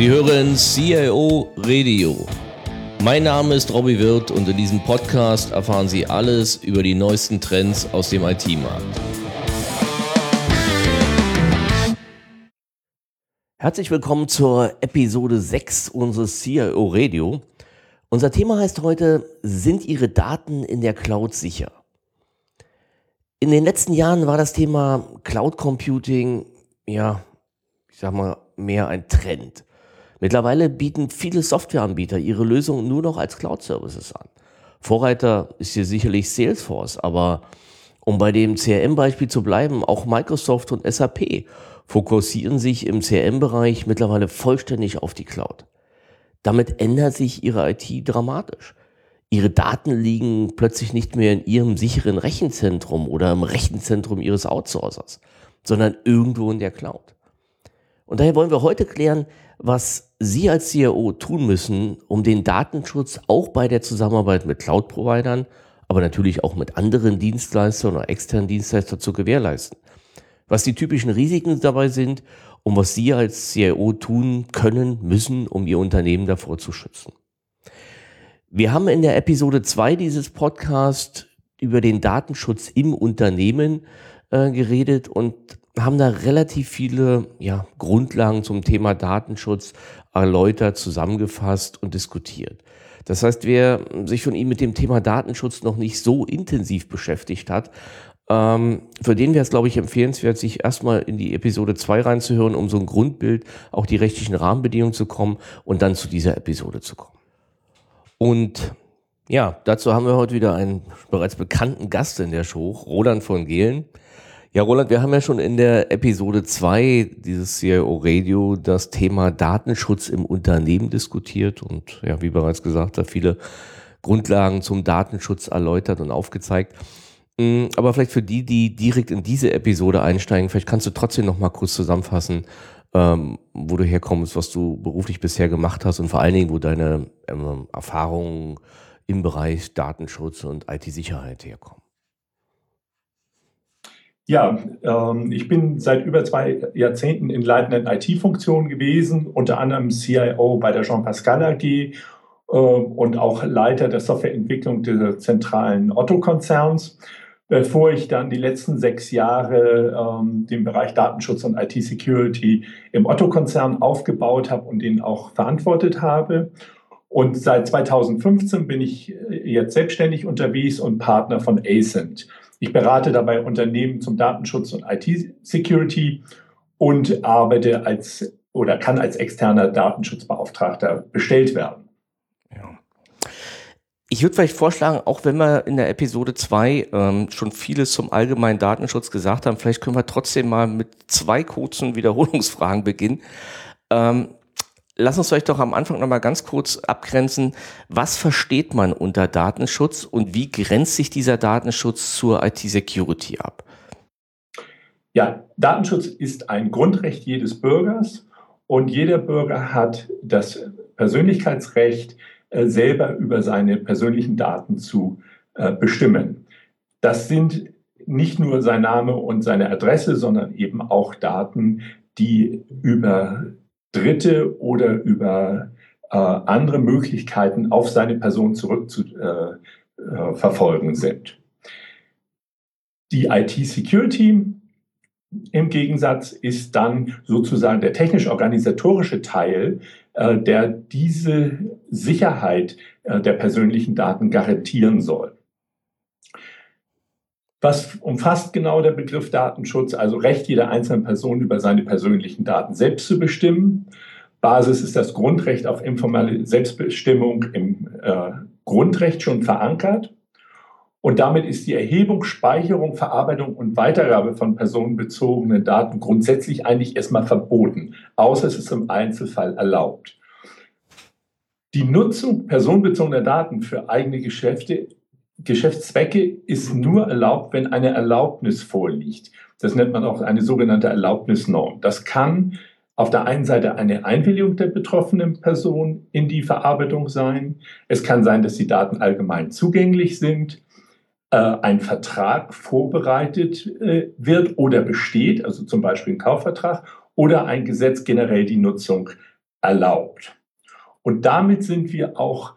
Sie hören CIO Radio. Mein Name ist Robbie Wirth und in diesem Podcast erfahren Sie alles über die neuesten Trends aus dem IT-Markt. Herzlich willkommen zur Episode 6 unseres CIO Radio. Unser Thema heißt heute, sind Ihre Daten in der Cloud sicher? In den letzten Jahren war das Thema Cloud Computing, ja, ich sag mal, mehr ein Trend. Mittlerweile bieten viele Softwareanbieter ihre Lösungen nur noch als Cloud-Services an. Vorreiter ist hier sicherlich Salesforce, aber um bei dem CRM-Beispiel zu bleiben, auch Microsoft und SAP fokussieren sich im CRM-Bereich mittlerweile vollständig auf die Cloud. Damit ändert sich ihre IT dramatisch. Ihre Daten liegen plötzlich nicht mehr in ihrem sicheren Rechenzentrum oder im Rechenzentrum ihres Outsourcers, sondern irgendwo in der Cloud. Und daher wollen wir heute klären, was Sie als CIO tun müssen, um den Datenschutz auch bei der Zusammenarbeit mit Cloud-Providern, aber natürlich auch mit anderen Dienstleistern oder externen Dienstleistern zu gewährleisten. Was die typischen Risiken dabei sind und was Sie als CIO tun können, müssen, um Ihr Unternehmen davor zu schützen. Wir haben in der Episode 2 dieses Podcasts über den Datenschutz im Unternehmen äh, geredet und haben da relativ viele ja, Grundlagen zum Thema Datenschutz erläutert, zusammengefasst und diskutiert. Das heißt, wer sich von ihm mit dem Thema Datenschutz noch nicht so intensiv beschäftigt hat, ähm, für den wäre es, glaube ich, empfehlenswert, sich erstmal in die Episode 2 reinzuhören, um so ein Grundbild, auch die rechtlichen Rahmenbedingungen zu kommen und dann zu dieser Episode zu kommen. Und ja, dazu haben wir heute wieder einen bereits bekannten Gast in der Show, Roland von Gehlen. Ja, Roland, wir haben ja schon in der Episode 2 dieses CIO Radio das Thema Datenschutz im Unternehmen diskutiert und ja, wie bereits gesagt, da viele Grundlagen zum Datenschutz erläutert und aufgezeigt. Mm, aber vielleicht für die, die direkt in diese Episode einsteigen, vielleicht kannst du trotzdem noch mal kurz zusammenfassen, ähm, wo du herkommst, was du beruflich bisher gemacht hast und vor allen Dingen, wo deine ähm, Erfahrungen im Bereich Datenschutz und IT-Sicherheit herkommen. Ja, ähm, ich bin seit über zwei Jahrzehnten in leitenden IT-Funktionen gewesen, unter anderem CIO bei der Jean Pascal AG äh, und auch Leiter der Softwareentwicklung des zentralen Otto-Konzerns, bevor ich dann die letzten sechs Jahre ähm, den Bereich Datenschutz und IT-Security im Otto-Konzern aufgebaut habe und den auch verantwortet habe. Und seit 2015 bin ich jetzt selbstständig unterwegs und Partner von ASINT. Ich berate dabei Unternehmen zum Datenschutz und IT-Security und arbeite als oder kann als externer Datenschutzbeauftragter bestellt werden. Ja. Ich würde vielleicht vorschlagen, auch wenn wir in der Episode 2 ähm, schon vieles zum allgemeinen Datenschutz gesagt haben, vielleicht können wir trotzdem mal mit zwei kurzen Wiederholungsfragen beginnen. Ähm, lass uns vielleicht doch am Anfang nochmal ganz kurz abgrenzen. Was versteht man unter Datenschutz und wie grenzt sich dieser Datenschutz zur IT-Security ab? Ja, Datenschutz ist ein Grundrecht jedes Bürgers und jeder Bürger hat das Persönlichkeitsrecht, äh, selber über seine persönlichen Daten zu äh, bestimmen. Das sind nicht nur sein Name und seine Adresse, sondern eben auch Daten, die über Dritte oder über äh, andere Möglichkeiten auf seine Person zurückzuverfolgen äh, äh, sind. Die IT-Security im Gegensatz ist dann sozusagen der technisch-organisatorische Teil, äh, der diese Sicherheit äh, der persönlichen Daten garantieren soll. Was umfasst genau der Begriff Datenschutz? Also Recht jeder einzelnen Person über seine persönlichen Daten selbst zu bestimmen. Basis ist das Grundrecht auf informelle Selbstbestimmung im äh, Grundrecht schon verankert. Und damit ist die Erhebung, Speicherung, Verarbeitung und Weitergabe von personenbezogenen Daten grundsätzlich eigentlich erstmal verboten, außer es ist im Einzelfall erlaubt. Die Nutzung personenbezogener Daten für eigene Geschäfte Geschäftszwecke ist nur erlaubt, wenn eine Erlaubnis vorliegt. Das nennt man auch eine sogenannte Erlaubnisnorm. Das kann auf der einen Seite eine Einwilligung der betroffenen Person in die Verarbeitung sein. Es kann sein, dass die Daten allgemein zugänglich sind, äh, ein Vertrag vorbereitet äh, wird oder besteht, also zum Beispiel ein Kaufvertrag, oder ein Gesetz generell die Nutzung erlaubt. Und damit sind wir auch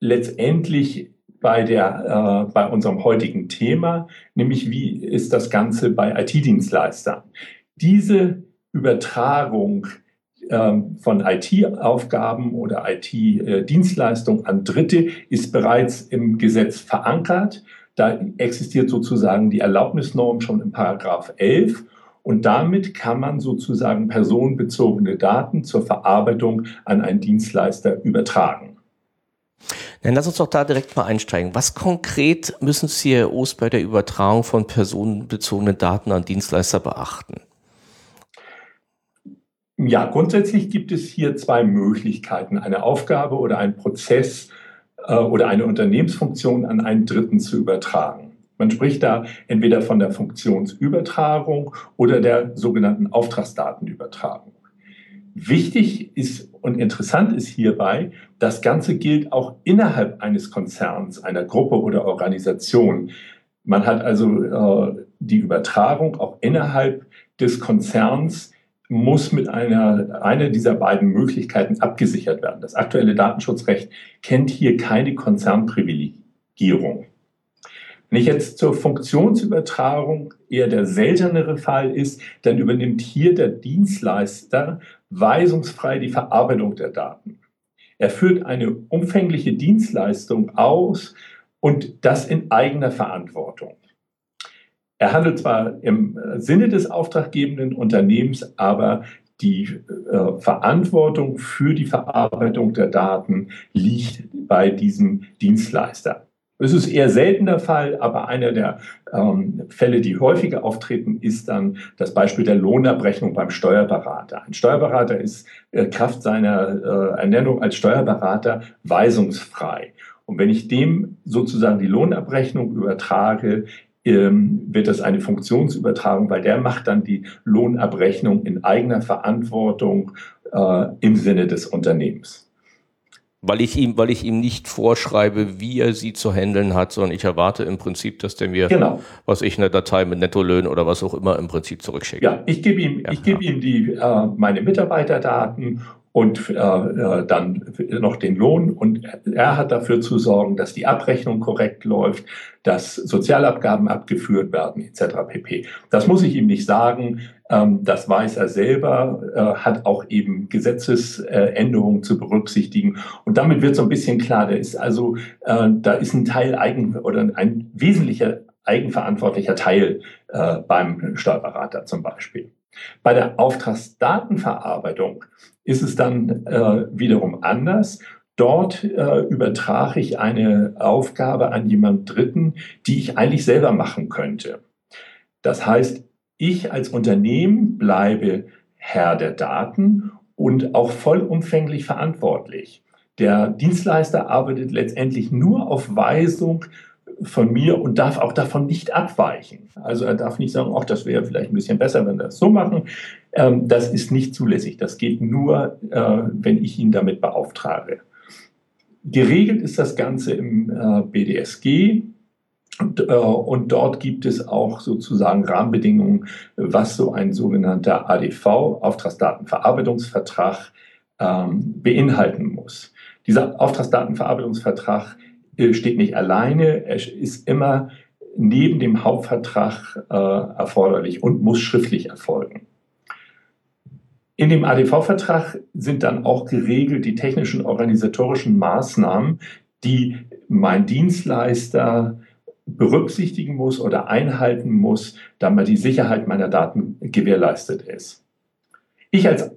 letztendlich bei, der, äh, bei unserem heutigen Thema, nämlich wie ist das Ganze bei IT-Dienstleistern. Diese Übertragung ähm, von IT-Aufgaben oder IT-Dienstleistungen an Dritte ist bereits im Gesetz verankert. Da existiert sozusagen die Erlaubnisnorm schon im Paragraph 11 und damit kann man sozusagen personenbezogene Daten zur Verarbeitung an einen Dienstleister übertragen. Dann lass uns doch da direkt mal einsteigen. Was konkret müssen CIOs bei der Übertragung von personenbezogenen Daten an Dienstleister beachten? Ja, grundsätzlich gibt es hier zwei Möglichkeiten, eine Aufgabe oder einen Prozess äh, oder eine Unternehmensfunktion an einen Dritten zu übertragen. Man spricht da entweder von der Funktionsübertragung oder der sogenannten Auftragsdatenübertragung. Wichtig ist und interessant ist hierbei, das Ganze gilt auch innerhalb eines Konzerns, einer Gruppe oder Organisation. Man hat also äh, die Übertragung auch innerhalb des Konzerns muss mit einer, einer dieser beiden Möglichkeiten abgesichert werden. Das aktuelle Datenschutzrecht kennt hier keine Konzernprivilegierung. Wenn ich jetzt zur Funktionsübertragung eher der seltenere Fall ist, dann übernimmt hier der Dienstleister weisungsfrei die Verarbeitung der Daten. Er führt eine umfängliche Dienstleistung aus und das in eigener Verantwortung. Er handelt zwar im äh, Sinne des auftraggebenden Unternehmens, aber die äh, Verantwortung für die Verarbeitung der Daten liegt bei diesem Dienstleister. Es ist eher selten der Fall, aber einer der ähm, Fälle, die häufiger auftreten, ist dann das Beispiel der Lohnabrechnung beim Steuerberater. Ein Steuerberater ist äh, Kraft seiner äh, Ernennung als Steuerberater weisungsfrei. Und wenn ich dem sozusagen die Lohnabrechnung übertrage, ähm, wird das eine Funktionsübertragung, weil der macht dann die Lohnabrechnung in eigener Verantwortung äh, im Sinne des Unternehmens. Weil ich, ihm, weil ich ihm nicht vorschreibe, wie er sie zu handeln hat, sondern ich erwarte im Prinzip, dass der mir, genau. was ich eine Datei mit Nettolöhnen oder was auch immer im Prinzip zurückschickt. Ja, ich gebe ihm, ja, ich gebe ja. ihm die, äh, meine Mitarbeiterdaten und äh, äh, dann noch den Lohn. Und er hat dafür zu sorgen, dass die Abrechnung korrekt läuft, dass Sozialabgaben abgeführt werden, etc. pp. Das muss ich ihm nicht sagen. Ähm, das weiß er selber, äh, hat auch eben Gesetzesänderungen zu berücksichtigen. Und damit wird so ein bisschen klar, da ist also, äh, da ist ein Teil eigen oder ein wesentlicher eigenverantwortlicher Teil äh, beim Steuerberater zum Beispiel. Bei der Auftragsdatenverarbeitung ist es dann wiederum anders. Dort äh, übertrage ich eine Aufgabe an jemand Dritten, die ich eigentlich selber machen könnte. Das heißt, ich als Unternehmen bleibe Herr der Daten und auch vollumfänglich verantwortlich. Der Dienstleister arbeitet letztendlich nur auf Weisung von mir und darf auch davon nicht abweichen. Also er darf nicht sagen, ach, das wäre vielleicht ein bisschen besser, wenn wir das so machen. Ähm, das ist nicht zulässig. Das geht nur, äh, wenn ich ihn damit beauftrage. Geregelt ist das Ganze im äh, BDSG. Und, äh, und, dort gibt es auch sozusagen Rahmenbedingungen, was so ein sogenannter ADV, Auftragsdatenverarbeitungsvertrag, ähm, beinhalten muss. Dieser Auftragsdatenverarbeitungsvertrag äh, steht nicht alleine, er ist immer neben dem Hauptvertrag äh, erforderlich und muss schriftlich erfolgen. In dem ADV-Vertrag sind dann auch geregelt die technischen organisatorischen Maßnahmen, die mein Dienstleister berücksichtigen muss oder einhalten muss, damit die Sicherheit meiner Daten gewährleistet ist. Ich als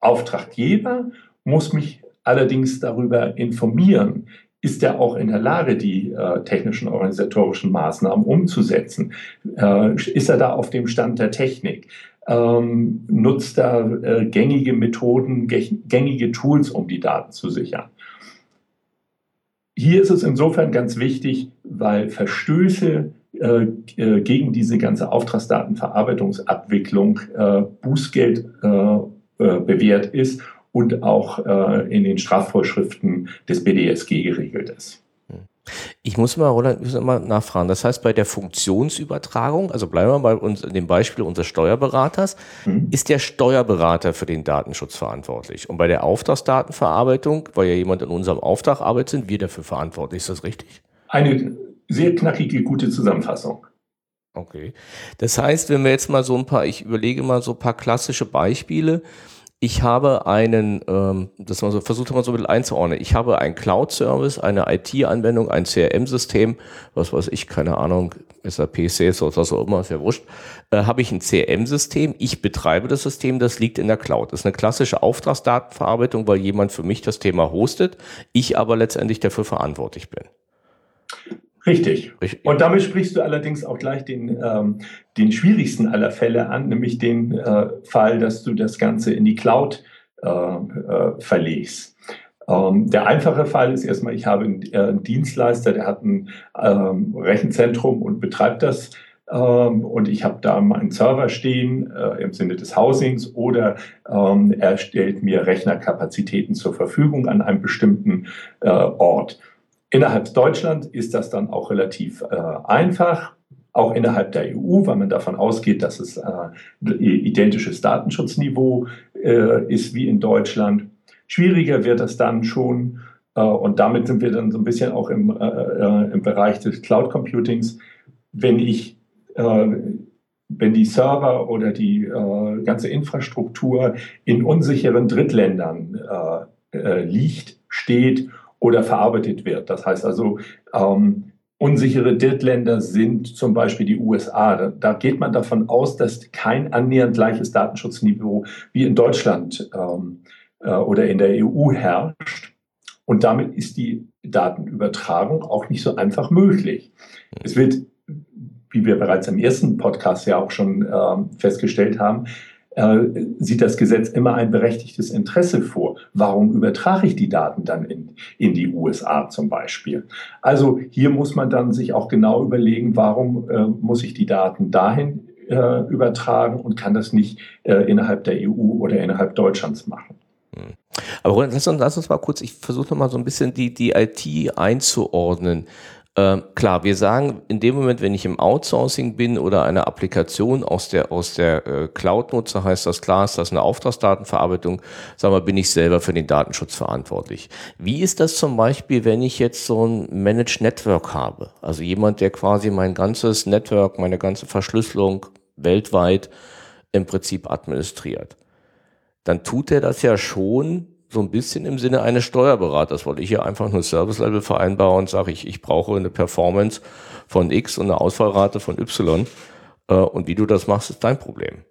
Auftraggeber muss mich allerdings darüber informieren, ist er auch in der Lage, die äh, technischen organisatorischen Maßnahmen umzusetzen? Äh, ist er da auf dem Stand der Technik? Ähm, nutzt er äh, gängige Methoden, gängige Tools, um die Daten zu sichern? Hier ist es insofern ganz wichtig, weil Verstöße äh, äh, gegen diese ganze Auftragsdatenverarbeitungsabwicklung äh, Bußgeld bewährt ist und auch äh, in den Strafvorschriften des BDSG geregelt ist. Ich muss mal, Roland, muss mal nachfragen. Das heißt, bei der Funktionsübertragung, also bleiben wir bei uns in dem Beispiel unseres Steuerberaters, mhm. ist der Steuerberater für den Datenschutz verantwortlich. Und bei der Auftragsdatenverarbeitung, weil ja jemand in unserem Auftrag arbeitet, sind wir dafür verantwortlich. Ist das richtig? Eine sehr knackige, gute Zusammenfassung. Okay. Das heißt, wenn wir jetzt mal so ein paar, ich überlege mal so ein paar klassische Beispiele, ich habe einen, ähm, das man so versucht mal so ein bisschen einzuordnen. Ich habe einen Cloud-Service, eine IT-Anwendung, ein CRM-System, was weiß ich, keine Ahnung, SAP, Salesforce, was auch immer, ist ja wurscht. Äh, habe ich ein CRM-System, ich betreibe das System, das liegt in der Cloud. Das ist eine klassische Auftragsdatenverarbeitung, weil jemand für mich das Thema hostet, ich aber letztendlich dafür verantwortlich bin. Richtig. Richtig. Und damit sprichst du allerdings auch gleich den, ähm, den schwierigsten aller Fälle an, nämlich den äh, Fall, dass du das Ganze in die Cloud äh, äh, verlegst. Ähm, der einfache Fall ist erstmal, ich habe einen, äh, einen Dienstleister, der hat ein ähm, Rechenzentrum und betreibt das ähm, und ich habe da meinen Server stehen äh, im Sinne des Housings oder ähm, er stellt mir Rechnerkapazitäten zur Verfügung an einem bestimmten äh, Ort. Innerhalb Deutschland ist das dann auch relativ äh, einfach, auch innerhalb der EU, weil man davon ausgeht, dass es äh, identisches Datenschutzniveau äh, ist wie in Deutschland. Schwieriger wird es dann schon, äh, und damit sind wir dann so ein bisschen auch im, äh, äh, im Bereich des Cloud Computings, wenn ich wenn die Server oder die äh, ganze Infrastruktur in unsicheren Drittländern äh, liegt, steht oder verarbeitet wird. Das heißt also, ähm, unsichere Drittländer sind zum Beispiel die USA. Da, geht man davon aus, dass kein annähernd gleiches Datenschutzniveau wie in Deutschland ähm, äh, oder in der EU herrscht. Und damit ist die Datenübertragung auch nicht so einfach möglich. Es wird, wie wir bereits im ersten Podcast ja auch schon ähm, festgestellt haben, äh, sieht das Gesetz immer ein berechtigtes Interesse vor. Warum übertrage ich die Daten dann in, in die USA zum Beispiel? Also hier muss man dann sich auch genau überlegen, warum äh, muss ich die Daten dahin äh, übertragen und kann das nicht äh, innerhalb der EU oder innerhalb Deutschlands machen. Hm. Aber lass uns, lass uns mal kurz, ich versuche noch mal so ein bisschen die, die IT einzuordnen. Ähm, klar, wir sagen, in dem Moment, wenn ich im Outsourcing bin oder eine Applikation aus der, aus der äh, Cloud nutze, heißt das klar, ist das eine Auftragsdatenverarbeitung, sagen wir, bin ich selber für den Datenschutz verantwortlich. Wie ist das zum Beispiel, wenn ich jetzt so ein Managed Network habe? Also jemand, der quasi mein ganzes Network, meine ganze Verschlüsselung weltweit im Prinzip administriert. Dann tut er das ja schon so ein bisschen im Sinne eines Steuerberaters, weil ich hier einfach nur Service-Level vereinbare und sage, ich, ich brauche eine Performance von X und eine Ausfallrate von Y. Äh, und wie du das machst, ist dein Problem.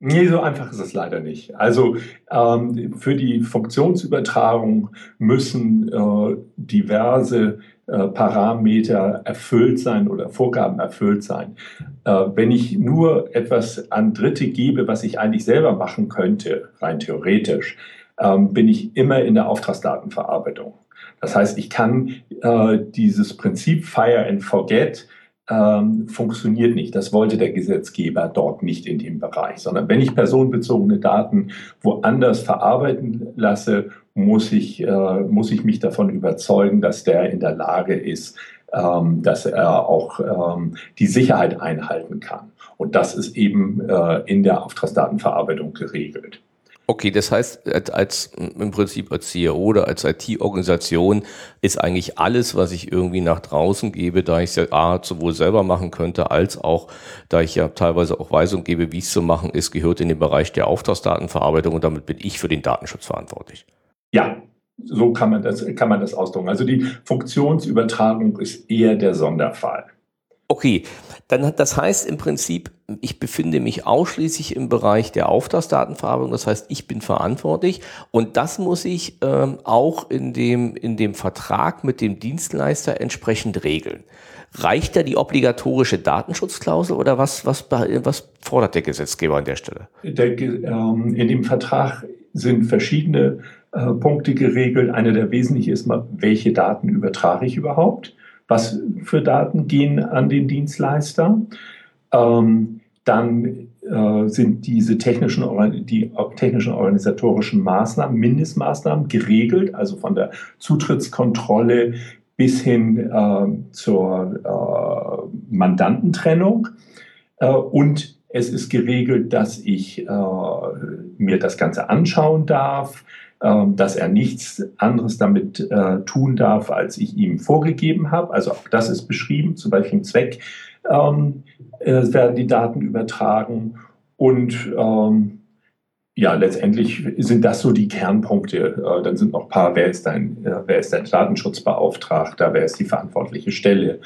Nee, so einfach ist es leider nicht. Also ähm, für die Funktionsübertragung müssen äh, diverse äh, Parameter erfüllt sein oder Vorgaben erfüllt sein. Äh, wenn ich nur etwas an Dritte gebe, was ich eigentlich selber machen könnte, rein theoretisch, ähm, bin ich immer in der Auftragsdatenverarbeitung. Das heißt, ich kann äh, dieses Prinzip Fire and Forget ähm, funktioniert nicht. Das wollte der Gesetzgeber dort nicht in dem Bereich, sondern wenn ich personenbezogene Daten woanders verarbeiten lasse, muss ich, äh, muss ich mich davon überzeugen, dass der in der Lage ist, ähm, dass er auch ähm, die Sicherheit einhalten kann. Und das ist eben äh, in der Auftragsdatenverarbeitung geregelt. Okay, das heißt, als im Prinzip als CEO oder als IT-Organisation ist eigentlich alles, was ich irgendwie nach draußen gebe, da ich es ja A, sowohl selber machen könnte, als auch, da ich ja teilweise auch Weisung gebe, wie es zu machen ist, gehört in den Bereich der Auftragsdatenverarbeitung und damit bin ich für den Datenschutz verantwortlich. Ja, so kann man das, kann man das ausdrücken. Also die Funktionsübertragung ist eher der Sonderfall. Okay, dann das heißt im Prinzip, ich befinde mich ausschließlich im Bereich der Auftragsdatenverarbeitung. Das heißt, ich bin verantwortlich und das muss ich ähm, auch in dem, in dem Vertrag mit dem Dienstleister entsprechend regeln. Reicht da die obligatorische Datenschutzklausel oder was, was, was fordert der Gesetzgeber an der Stelle? Der, ähm, in dem Vertrag sind verschiedene äh, Punkte geregelt. Eine der wesentlichen ist mal, welche Daten übertrage ich überhaupt? Was für Daten gehen an den Dienstleister. Ähm, dann äh, sind diese technischen, die technischen organisatorischen Maßnahmen, Mindestmaßnahmen geregelt, also von der Zutrittskontrolle bis hin äh, zur äh, Mandantentrennung. Äh, und es ist geregelt, dass ich äh, mir das Ganze anschauen darf, dass er nichts anderes damit äh, tun darf, als ich ihm vorgegeben habe. Also auch das ist beschrieben, zu welchem Zweck ähm, werden die Daten übertragen. Und ähm, ja, letztendlich sind das so die Kernpunkte. Äh, dann sind noch ein paar, wer ist dein, äh, wer ist dein Datenschutzbeauftragter, wer ist die verantwortliche Stelle,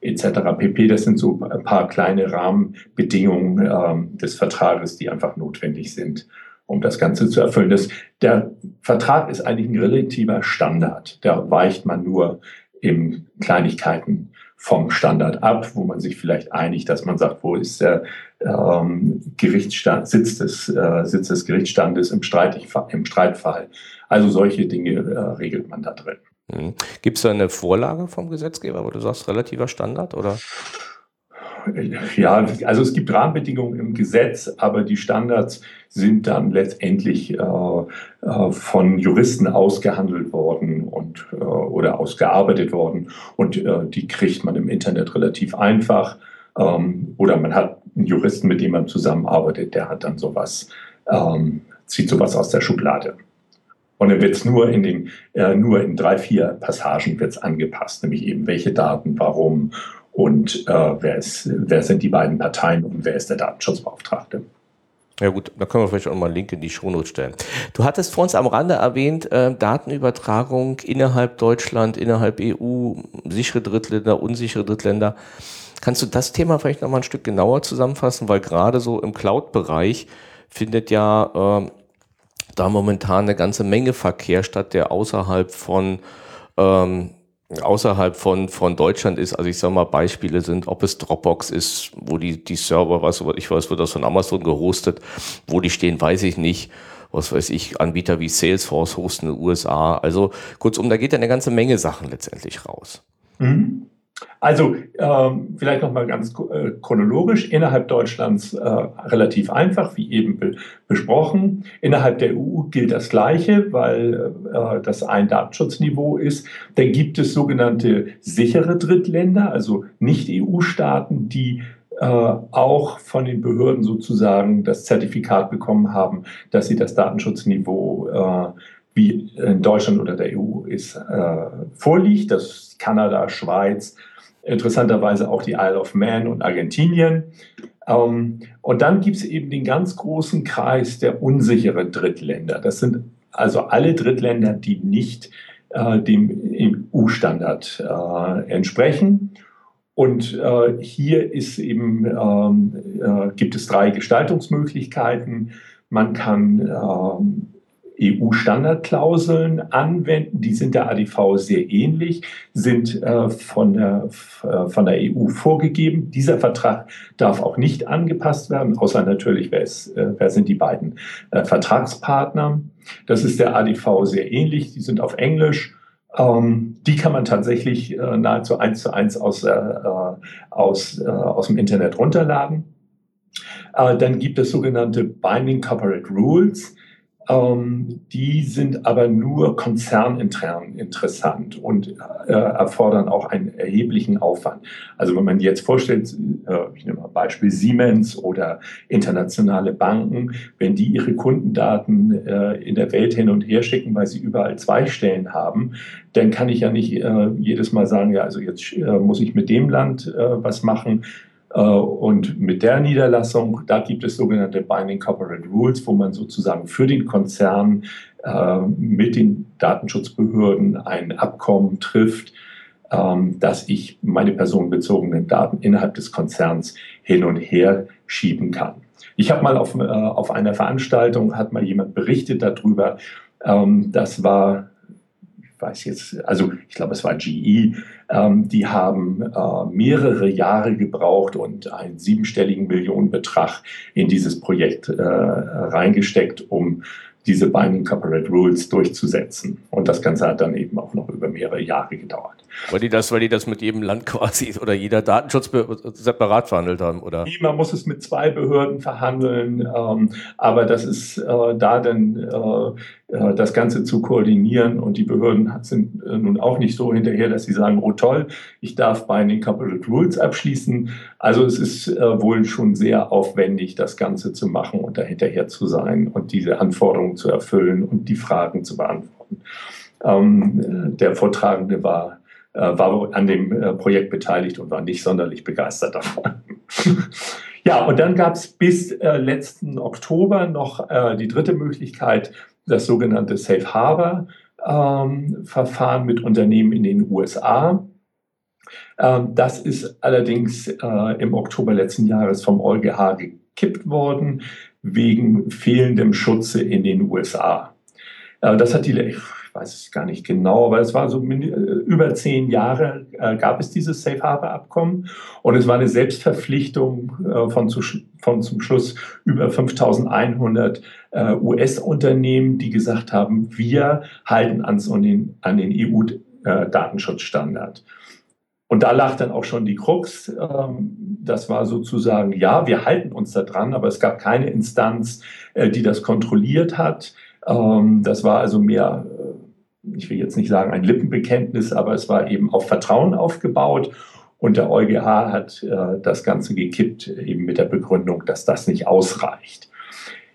etc. pp. Das sind so ein paar kleine Rahmenbedingungen ähm, des Vertrages, die einfach notwendig sind, um das Ganze zu erfüllen. Das, der Vertrag ist eigentlich ein relativer Standard. Da weicht man nur in Kleinigkeiten vom Standard ab, wo man sich vielleicht einigt, dass man sagt, wo ist der ähm, Gerichtsstand, Sitz des, äh, Sitz des Gerichtsstandes im, Streit, im Streitfall. Also solche Dinge äh, regelt man da drin. Mhm. Gibt es da eine Vorlage vom Gesetzgeber, wo du sagst, relativer Standard oder? Ja, also es gibt Rahmenbedingungen im Gesetz, aber die Standards sind dann letztendlich äh, äh, von Juristen ausgehandelt worden und äh, oder ausgearbeitet worden und äh, die kriegt man im Internet relativ einfach ähm, oder man hat einen Juristen, mit dem man zusammenarbeitet, der hat dann sowas ähm, zieht sowas aus der Schublade. Und dann wird es nur in den, äh, nur in drei, vier Passagen wird's angepasst, nämlich eben welche Daten, warum und äh, wer, ist, wer sind die beiden Parteien und wer ist der Datenschutzbeauftragte. Ja gut, da können wir vielleicht auch mal einen Link in die Shownotes stellen. Du hattest vor uns am Rande erwähnt, äh, Datenübertragung innerhalb Deutschland, innerhalb EU, sichere Drittländer, unsichere Drittländer. Kannst du das Thema vielleicht noch mal ein Stück genauer zusammenfassen? Weil gerade so im Cloud-Bereich findet ja äh, da momentan eine ganze Menge Verkehr statt, der außerhalb von ähm, außerhalb von, von Deutschland ist, also ich sage mal, Beispiele sind, ob es Dropbox ist, wo die, die Server, was ich weiß, wird das von Amazon gehostet, wo die stehen, weiß ich nicht. Was weiß ich, Anbieter wie Salesforce hosten in den USA. Also kurzum, da geht ja eine ganze Menge Sachen letztendlich raus. Mhm. Also ähm, vielleicht nochmal ganz äh, chronologisch, innerhalb Deutschlands äh, relativ einfach, wie eben be besprochen. Innerhalb der EU gilt das Gleiche, weil äh, das ein Datenschutzniveau ist. Da gibt es sogenannte sichere Drittländer, also Nicht-EU-Staaten, die äh, auch von den Behörden sozusagen das Zertifikat bekommen haben, dass sie das Datenschutzniveau äh, wie in Deutschland oder der EU ist, äh, vorliegt. Das ist Kanada, Schweiz, interessanterweise auch die Isle of Man und Argentinien. Ähm, und dann gibt es eben den ganz großen Kreis der unsicheren Drittländer. Das sind also alle Drittländer, die nicht äh, dem EU-Standard äh, entsprechen. Und äh, hier ist eben, ähm, äh, gibt es drei Gestaltungsmöglichkeiten. Man kann ähm, EU-Standardklauseln anwenden. Die sind der ADV sehr ähnlich, sind äh, von, der, äh, von der EU vorgegeben. Dieser Vertrag darf auch nicht angepasst werden, außer natürlich, wer, ist, äh, wer sind die beiden Vertragspartner. Das ist der ADV sehr ähnlich. Die sind auf Englisch. Ähm, die kann man tatsächlich nahezu eins zu eins aus, aus, aus dem Internet runterladen. dann gibt es sogenannte Binding Corporate Rules. Ähm, die sind aber nur konzernintern interessant und äh, erfordern auch einen erheblichen Aufwand. Also wenn man jetzt vorstellt, äh, ich nehme mal Beispiel Siemens oder internationale Banken, wenn die ihre Kundendaten äh, in der Welt hin und her schicken, weil sie überall zwei Stellen haben, dann kann ich ja nicht äh, jedes Mal sagen, ja, also jetzt äh, muss ich mit dem Land äh, was machen, und mit der Niederlassung, da gibt es sogenannte Binding Corporate Rules, wo man sozusagen für den Konzern äh, mit den Datenschutzbehörden ein Abkommen trifft, ähm, dass ich meine personenbezogenen Daten innerhalb des Konzerns hin und her schieben kann. Ich habe mal auf, äh, auf einer Veranstaltung, hat mal jemand berichtet darüber, ähm, das war weiß jetzt, also ich glaube, es war GE, ähm, die haben äh, mehrere Jahre gebraucht und einen siebenstelligen Millionenbetrag in dieses Projekt äh, reingesteckt, um diese Binding Corporate Rules durchzusetzen. Und das Ganze hat dann eben auch noch über mehrere Jahre gedauert. Weil die das, weil die das mit jedem Land quasi oder jeder Datenschutz separat verhandelt haben, oder? Man muss es mit zwei Behörden verhandeln, ähm, aber das ist äh, da dann äh, äh, das Ganze zu koordinieren. Und die Behörden sind äh, nun auch nicht so hinterher, dass sie sagen, oh toll, ich darf Binding Capital Rules abschließen. Also es ist äh, wohl schon sehr aufwendig, das Ganze zu machen und dahinterher zu sein und diese Anforderungen zu erfüllen und die Fragen zu beantworten. Ähm, der Vortragende war, war an dem Projekt beteiligt und war nicht sonderlich begeistert davon. ja, und dann gab es bis letzten Oktober noch die dritte Möglichkeit, das sogenannte Safe Harbor ähm, Verfahren mit Unternehmen in den USA. Ähm, das ist allerdings äh, im Oktober letzten Jahres vom EuGH gekippt worden wegen fehlendem Schutze in den USA. Äh, das hat die, weiß es gar nicht genau, aber es war so äh, über zehn Jahre äh, gab es dieses Safe Harbor Abkommen und es war eine Selbstverpflichtung äh, von, zu, von zum Schluss über 5100 äh, US-Unternehmen, die gesagt haben, wir halten ans an den, an den EU-Datenschutzstandard. Äh, und da lag dann auch schon die Krux. Ähm, das war sozusagen, ja, wir halten uns da dran, aber es gab keine Instanz, äh, die das kontrolliert hat. Ähm, das war also mehr ich will jetzt nicht sagen ein Lippenbekenntnis, aber es war eben auf Vertrauen aufgebaut. Und der EuGH hat äh, das Ganze gekippt, eben mit der Begründung, dass das nicht ausreicht.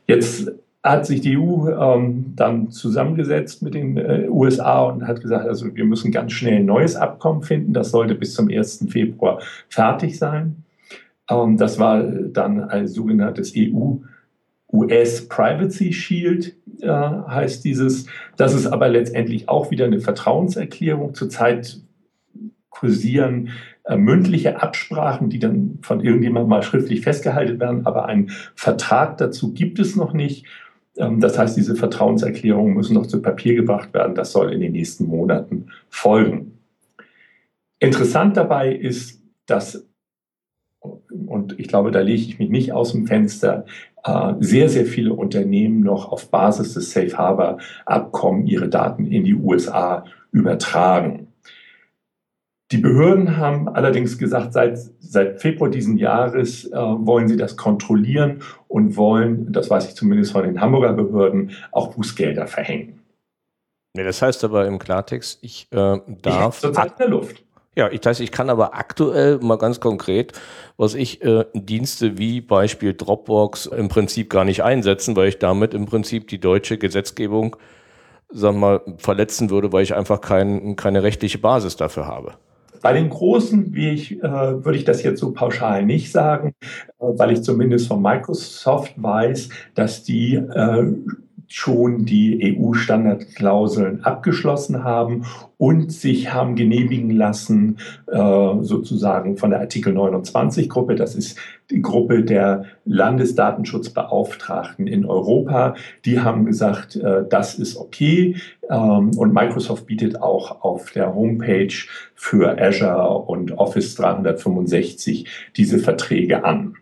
Jetzt hat sich die EU ähm, dann zusammengesetzt mit den äh, USA und hat gesagt, also wir müssen ganz schnell ein neues Abkommen finden. Das sollte bis zum 1. Februar fertig sein. Ähm, das war dann ein sogenanntes EU US Privacy Shield äh, heißt dieses. Das ist aber letztendlich auch wieder eine Vertrauenserklärung. Zurzeit kursieren äh, mündliche Absprachen, die dann von irgendjemandem mal schriftlich festgehalten werden, aber einen Vertrag dazu gibt es noch nicht. Ähm, das heißt, diese Vertrauenserklärungen müssen noch zu Papier gebracht werden. Das soll in den nächsten Monaten folgen. Interessant dabei ist, dass und ich glaube, da lege ich mich nicht aus dem Fenster, sehr, sehr viele Unternehmen noch auf Basis des Safe Harbor Abkommen ihre Daten in die USA übertragen. Die Behörden haben allerdings gesagt, seit, seit Februar diesen Jahres äh, wollen sie das kontrollieren und wollen, das weiß ich zumindest von den Hamburger Behörden, auch Bußgelder verhängen. Ja, das heißt aber im Klartext, ich äh, darf. Ich zurzeit in der Luft. Ja, ich weiß, ich kann aber aktuell mal ganz konkret, was ich äh, Dienste wie Beispiel Dropbox im Prinzip gar nicht einsetzen, weil ich damit im Prinzip die deutsche Gesetzgebung, wir mal, verletzen würde, weil ich einfach kein, keine rechtliche Basis dafür habe. Bei den Großen, wie ich, äh, würde ich das jetzt so pauschal nicht sagen, äh, weil ich zumindest von Microsoft weiß, dass die äh, schon die EU-Standardklauseln abgeschlossen haben und sich haben genehmigen lassen, äh, sozusagen von der Artikel 29-Gruppe, das ist die Gruppe der Landesdatenschutzbeauftragten in Europa, die haben gesagt, äh, das ist okay. Ähm, und Microsoft bietet auch auf der Homepage für Azure und Office 365 diese Verträge an.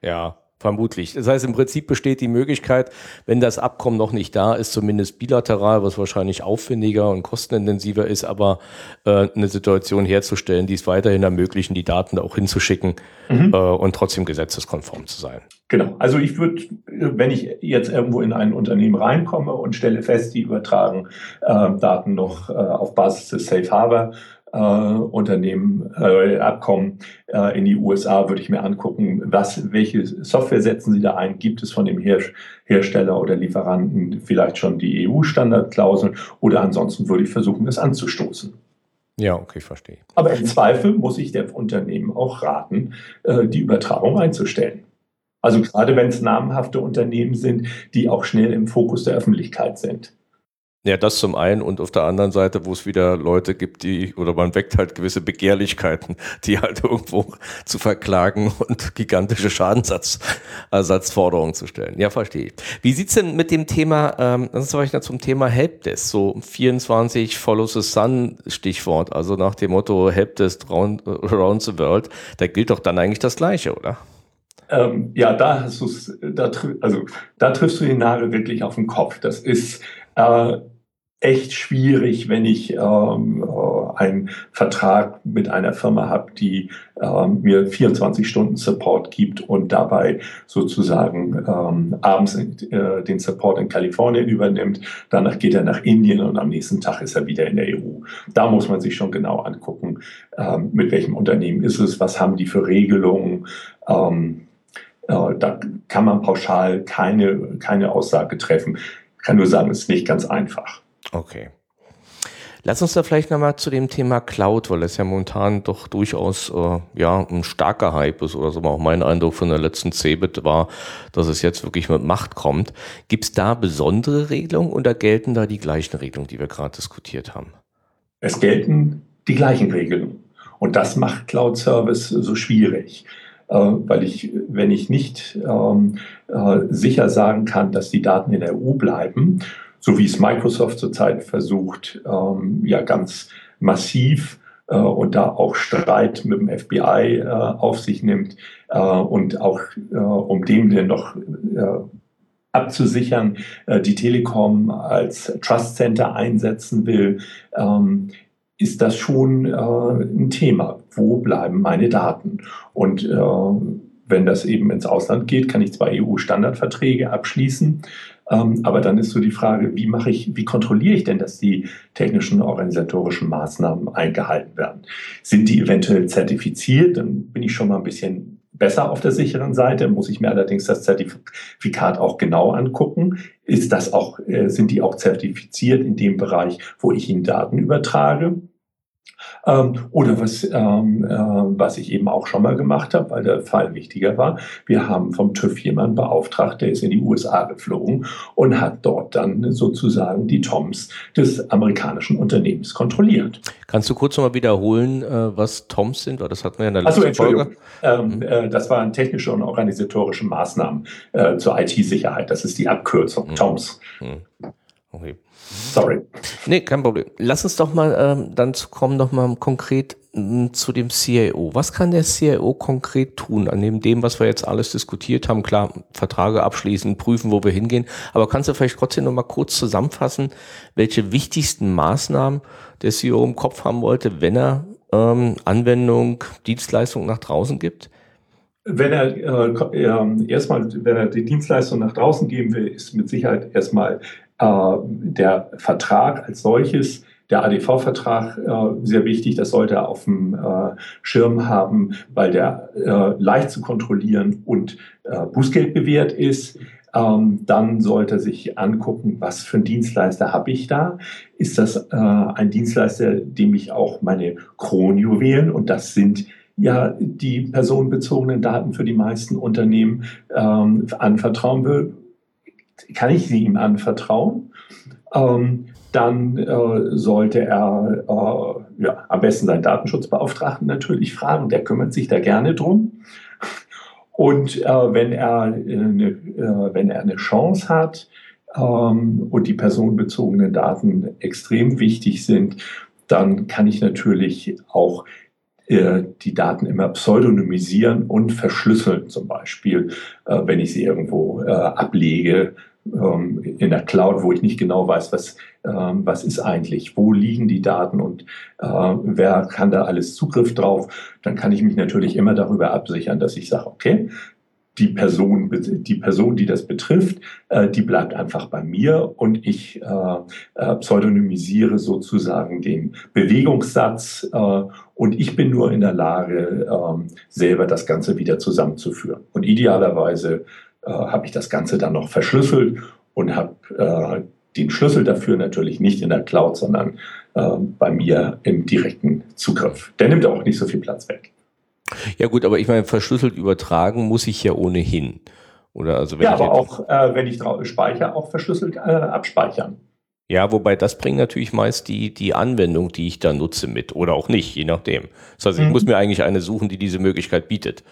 Ja, Vermutlich. Das heißt, im Prinzip besteht die Möglichkeit, wenn das Abkommen noch nicht da ist, zumindest bilateral, was wahrscheinlich aufwendiger und kostenintensiver ist, aber äh, eine Situation herzustellen, die es weiterhin ermöglichen, die Daten da auch hinzuschicken mhm. äh, und trotzdem gesetzeskonform zu sein. Genau. Also ich würde, wenn ich jetzt irgendwo in ein Unternehmen reinkomme und stelle fest, die übertragen äh, Daten noch äh, auf Basis des Safe Harbor äh, Unternehmen, äh, Abkommen äh, in die USA, würde ich mir angucken, was, welche Software setzen Sie da ein? Gibt es von dem Her Hersteller oder Lieferanten vielleicht schon die EU-Standardklauseln oder ansonsten würde ich versuchen, es anzustoßen. Ja, okay, verstehe. Aber im Zweifel muss ich dem Unternehmen auch raten, äh, die Übertragung einzustellen. Also gerade wenn es namhafte Unternehmen sind, die auch schnell im Fokus der Öffentlichkeit sind. Ja, das zum einen und auf der anderen Seite, wo es wieder Leute gibt, die, oder man weckt halt gewisse Begehrlichkeiten, die halt irgendwo zu verklagen und gigantische Schadensersatzforderungen zu stellen. Ja, verstehe ich. Wie sieht's denn mit dem Thema, ähm, das ist vielleicht zum Thema Helpdesk, so 24 Follow the Sun Stichwort, also nach dem Motto Helpdesk round, around the world, da gilt doch dann eigentlich das Gleiche, oder? Ähm, ja, da hast du's, da, also, da triffst du den Nagel wirklich auf den Kopf. Das ist, äh, echt schwierig, wenn ich ähm, äh, einen Vertrag mit einer Firma habe, die ähm, mir 24 Stunden Support gibt und dabei sozusagen ähm, abends äh, den Support in Kalifornien übernimmt. Danach geht er nach Indien und am nächsten Tag ist er wieder in der EU. Da muss man sich schon genau angucken, ähm, mit welchem Unternehmen ist es, was haben die für Regelungen. Ähm, äh, da kann man pauschal keine, keine Aussage treffen. Ich kann nur sagen, es ist nicht ganz einfach. Okay. Lass uns da vielleicht nochmal zu dem Thema Cloud, weil das ja momentan doch durchaus äh, ja, ein starker Hype ist oder so auch mein Eindruck von der letzten CeBIT war, dass es jetzt wirklich mit Macht kommt. Gibt es da besondere Regelungen oder gelten da die gleichen Regelungen, die wir gerade diskutiert haben? Es gelten die gleichen Regeln. Und das macht Cloud Service so schwierig, weil ich, wenn ich nicht ähm, äh, sicher sagen kann, dass die Daten in der EU bleiben, so wie es Microsoft zurzeit versucht, ähm, ja ganz massiv äh, und da auch Streit mit dem FBI äh, auf sich nimmt äh, und auch äh, um dem denn noch äh, abzusichern, äh, die Telekom als Trust Center einsetzen will, ähm, ist das schon ein Thema. Wo bleiben meine Daten? Und wenn das eben ins Ausland geht, kann ich zwar EU-Standardverträge abschließen, ähm, aber dann ist so die Frage, wie mache ich, wie kontrolliere ich denn, dass die technischen organisatorischen Maßnahmen eingehalten werden? Sind die eventuell zertifiziert? Dann bin ich schon mal ein bisschen besser auf der sicheren Seite, muss ich mir allerdings das Zertifikat auch genau angucken. Ist das auch, äh, sind die auch zertifiziert in dem Bereich, wo ich ihnen Daten übertrage? Ähm, oder was, ähm, äh, was ich eben auch schon mal gemacht habe, weil der Fall wichtiger war. Wir haben vom TÜV jemanden beauftragt, der ist in die USA geflogen und hat dort dann sozusagen die TOMs des amerikanischen Unternehmens kontrolliert. Kannst du kurz nochmal wiederholen, äh, was TOMs sind? Das hatten wir in der letzten Achso, Entschuldigung. Folge. Ähm, mhm. äh, das waren technische und organisatorische Maßnahmen äh, zur IT-Sicherheit. Das ist die Abkürzung, mhm. TOMs. Mhm. Okay. Sorry. Nee, kein Problem. Lass uns doch mal ähm, dann zu kommen, noch mal konkret m, zu dem CIO. Was kann der CIO konkret tun, an dem, dem, was wir jetzt alles diskutiert haben? Klar, Verträge abschließen, prüfen, wo wir hingehen. Aber kannst du vielleicht trotzdem noch mal kurz zusammenfassen, welche wichtigsten Maßnahmen der CIO im Kopf haben wollte, wenn er ähm, Anwendung, Dienstleistung nach draußen gibt? Wenn er äh, erstmal, wenn er die Dienstleistung nach draußen geben will, ist mit Sicherheit erstmal der Vertrag als solches, der ADV-Vertrag, äh, sehr wichtig, das sollte er auf dem äh, Schirm haben, weil der leicht zu kontrollieren und Bußgeld bewährt ist. Ähm, dann sollte er sich angucken, was für einen Dienstleister habe ich da. Ist das ein Dienstleister, dem ich auch meine Kronjuwelen, und das sind ja die personenbezogenen Daten für die meisten Unternehmen, ähm, anvertrauen will? Kann ich sie ihm anvertrauen? Ähm, dann äh, sollte er äh, ja, am besten seinen Datenschutzbeauftragten natürlich fragen, der kümmert sich da gerne drum. Und äh, wenn, er, eine, äh, wenn er eine Chance hat ähm, und die personenbezogenen Daten extrem wichtig sind, dann kann ich natürlich auch äh, die Daten immer pseudonymisieren und verschlüsseln, zum Beispiel, äh, wenn ich sie irgendwo äh, ablege ähm, in der Cloud, wo ich nicht genau weiß, was, ähm, was ist eigentlich, wo liegen die Daten und äh, wer kann da alles Zugriff drauf, dann kann ich mich natürlich immer darüber absichern, dass ich sage, okay, die Person, die Person, die das betrifft, äh, die bleibt einfach bei mir und ich äh, äh pseudonymisiere sozusagen den Bewegungssatz und ich bin nur in der Lage, ähm, selber das Ganze wieder zusammenzuführen. Und idealerweise habe ich das Ganze dann noch verschlüsselt und habe den Schlüssel dafür natürlich nicht in der Cloud, sondern bei mir im direkten Zugriff. Der nimmt auch nicht so viel Platz weg. Ja gut, aber ich meine, verschlüsselt übertragen muss ich ja ohnehin. Oder also wenn ja, ich aber auch, äh, wenn ich speichere, auch verschlüsselt äh, abspeichern. Ja, wobei das bringt natürlich meist die, die Anwendung, die ich da nutze mit oder auch nicht, je nachdem. Das heißt, ich mhm. muss mir eigentlich eine suchen, die diese Möglichkeit bietet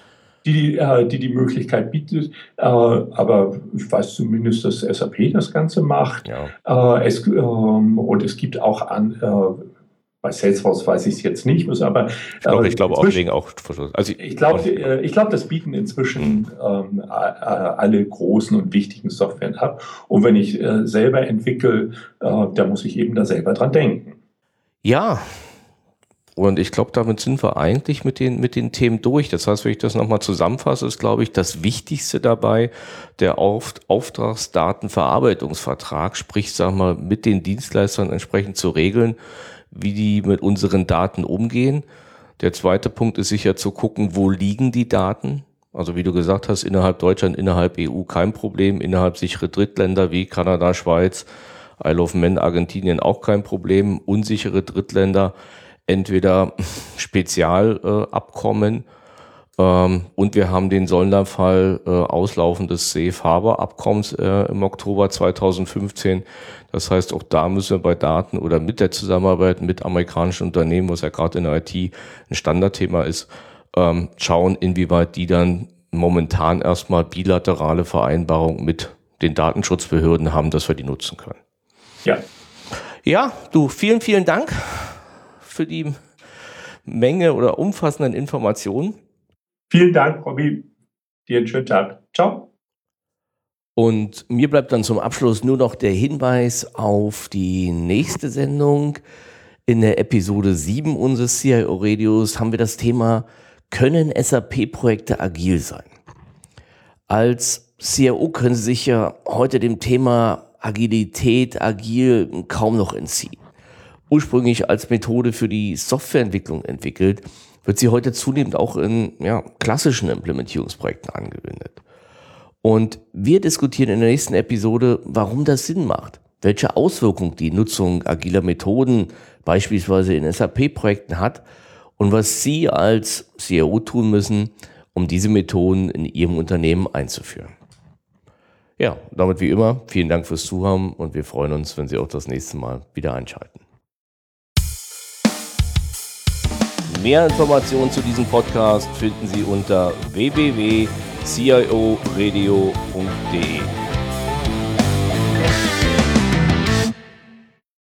die äh, die, die Möglichkeit bietet. Äh, aber ich weiß zumindest, dass SAP das Ganze macht. Ja. Äh, es, ähm, und es gibt auch an, Bei Salesforce weiß ich es jetzt nicht, muss aber. Ich glaube, ich glaube auch wegen auch Also ich glaube, äh, ich glaube, das bieten inzwischen ähm, alle großen und wichtigen Softwaren ab. Und wenn ich äh, selber entwickle, äh, da muss ich eben da selber dran denken. Ja, und ich glaube, damit sind wir eigentlich mit den, mit den Themen durch. Das heißt, wenn ich das nochmal zusammenfasse, ist, glaube ich, das Wichtigste dabei der Auf Auftragsdatenverarbeitungsvertrag, sprich, sagen wir, mit den Dienstleistern entsprechend zu regeln, wie die mit unseren Daten umgehen. Der zweite Punkt ist sicher zu gucken, wo liegen die Daten? Also wie du gesagt hast, innerhalb Deutschland, innerhalb EU kein Problem, innerhalb sichere Drittländer wie Kanada, Schweiz, Isle of Man, Argentinien auch kein Problem, unsichere Drittländer entweder Spezialabkommen äh, ähm, und wir haben den Sonderfall äh, Auslaufen des Safe Harbor Abkommens äh, im Oktober 2015. Das heißt, auch da müssen wir bei Daten oder mit der Zusammenarbeit mit amerikanischen Unternehmen, was ja gerade in der IT ein Standardthema ist, ähm, schauen, inwieweit die dann momentan erstmal bilaterale Vereinbarungen mit den Datenschutzbehörden haben, dass wir die nutzen können. Ja. Ja, du, vielen, vielen Dank für die Menge oder umfassenden Informationen. Vielen Dank, Robby. Dir einen schönen Tag. Ciao. Und mir bleibt dann zum Abschluss nur noch der Hinweis auf die nächste Sendung. In der Episode 7 unseres CIO-Radios haben wir das Thema, können SAP-Projekte agil sein? Als CIO können Sie sich ja heute dem Thema Agilität, agil kaum noch entziehen ursprünglich als Methode für die Softwareentwicklung entwickelt, wird sie heute zunehmend auch in ja, klassischen Implementierungsprojekten angewendet. Und wir diskutieren in der nächsten Episode, warum das Sinn macht, welche Auswirkungen die Nutzung agiler Methoden beispielsweise in SAP-Projekten hat und was Sie als CRO tun müssen, um diese Methoden in Ihrem Unternehmen einzuführen. Ja, damit wie immer, vielen Dank fürs Zuhören und wir freuen uns, wenn Sie auch das nächste Mal wieder einschalten. Mehr Informationen zu diesem Podcast finden Sie unter www.cioradio.de.